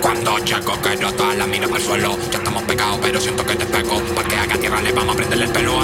Cuando chaco cayó toda la mira para el suelo, ya estamos pegados, pero siento que te pego. Porque a tierra le vamos a prenderle el pelo.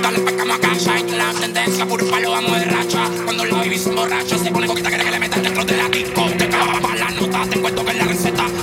puta le pescamos a cancha. En la tendencia, por un palo vamos de racha. Cuando la baby se emborracha, se pone coquita, quiere que le metan dentro de la discoteca. Para la nota, te cuento que es la receta.